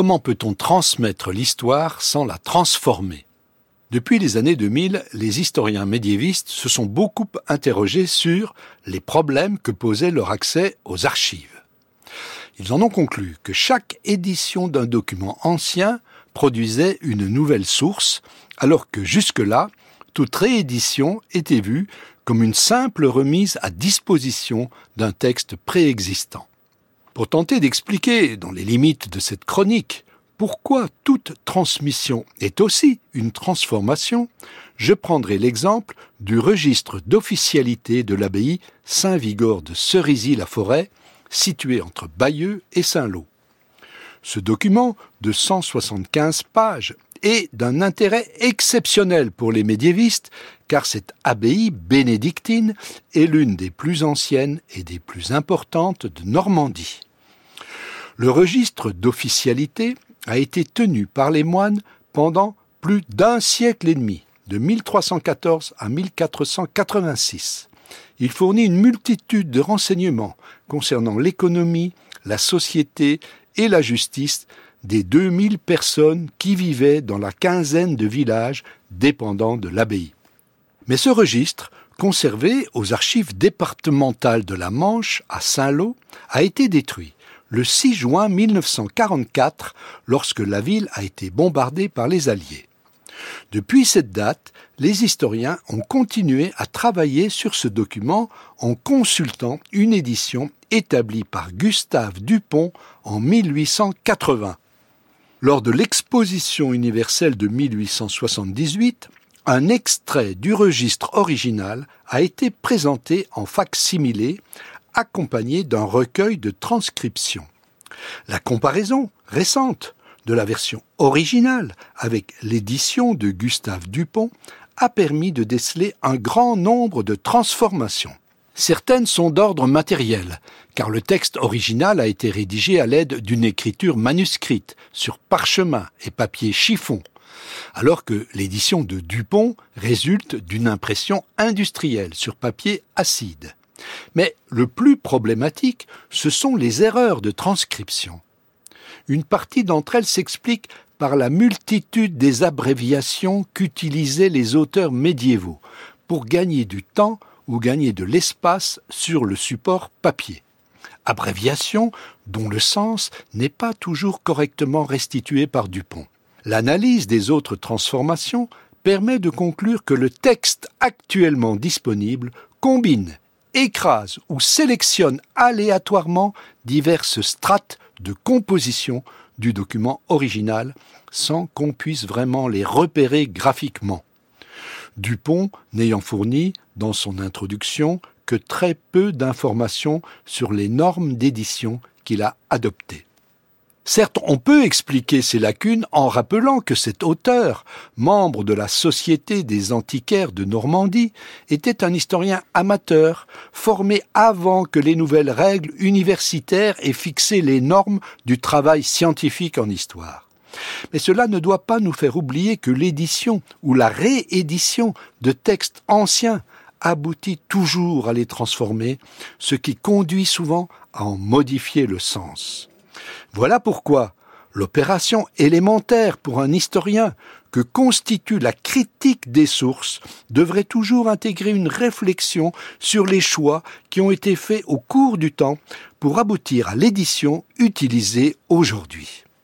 comment peut-on transmettre l'histoire sans la transformer? Depuis les années 2000, les historiens médiévistes se sont beaucoup interrogés sur les problèmes que posait leur accès aux archives. Ils en ont conclu que chaque édition d'un document ancien produisait une nouvelle source, alors que jusque-là, toute réédition était vue comme une simple remise à disposition d'un texte préexistant. Pour tenter d'expliquer, dans les limites de cette chronique, pourquoi toute transmission est aussi une transformation, je prendrai l'exemple du registre d'officialité de l'abbaye Saint-Vigor de Cerisy-la-Forêt, situé entre Bayeux et Saint-Lô. Ce document de 175 pages est d'un intérêt exceptionnel pour les médiévistes, car cette abbaye bénédictine est l'une des plus anciennes et des plus importantes de Normandie. Le registre d'officialité a été tenu par les moines pendant plus d'un siècle et demi, de 1314 à 1486. Il fournit une multitude de renseignements concernant l'économie, la société et la justice des 2000 personnes qui vivaient dans la quinzaine de villages dépendants de l'abbaye. Mais ce registre, conservé aux archives départementales de la Manche à Saint-Lô, a été détruit le 6 juin 1944 lorsque la ville a été bombardée par les Alliés. Depuis cette date, les historiens ont continué à travailler sur ce document en consultant une édition établie par Gustave Dupont en 1880. Lors de l'exposition universelle de 1878, un extrait du registre original a été présenté en fac-similé, accompagné d'un recueil de transcriptions. La comparaison récente de la version originale avec l'édition de Gustave Dupont a permis de déceler un grand nombre de transformations. Certaines sont d'ordre matériel, car le texte original a été rédigé à l'aide d'une écriture manuscrite sur parchemin et papier chiffon, alors que l'édition de Dupont résulte d'une impression industrielle sur papier acide. Mais le plus problématique, ce sont les erreurs de transcription. Une partie d'entre elles s'explique par la multitude des abréviations qu'utilisaient les auteurs médiévaux pour gagner du temps ou gagner de l'espace sur le support papier. Abréviation dont le sens n'est pas toujours correctement restitué par Dupont. L'analyse des autres transformations permet de conclure que le texte actuellement disponible combine, écrase ou sélectionne aléatoirement diverses strates de composition du document original sans qu'on puisse vraiment les repérer graphiquement. Dupont n'ayant fourni, dans son introduction, que très peu d'informations sur les normes d'édition qu'il a adoptées. Certes, on peut expliquer ces lacunes en rappelant que cet auteur, membre de la Société des antiquaires de Normandie, était un historien amateur, formé avant que les nouvelles règles universitaires aient fixé les normes du travail scientifique en histoire. Mais cela ne doit pas nous faire oublier que l'édition ou la réédition de textes anciens aboutit toujours à les transformer, ce qui conduit souvent à en modifier le sens. Voilà pourquoi l'opération élémentaire pour un historien que constitue la critique des sources devrait toujours intégrer une réflexion sur les choix qui ont été faits au cours du temps pour aboutir à l'édition utilisée aujourd'hui.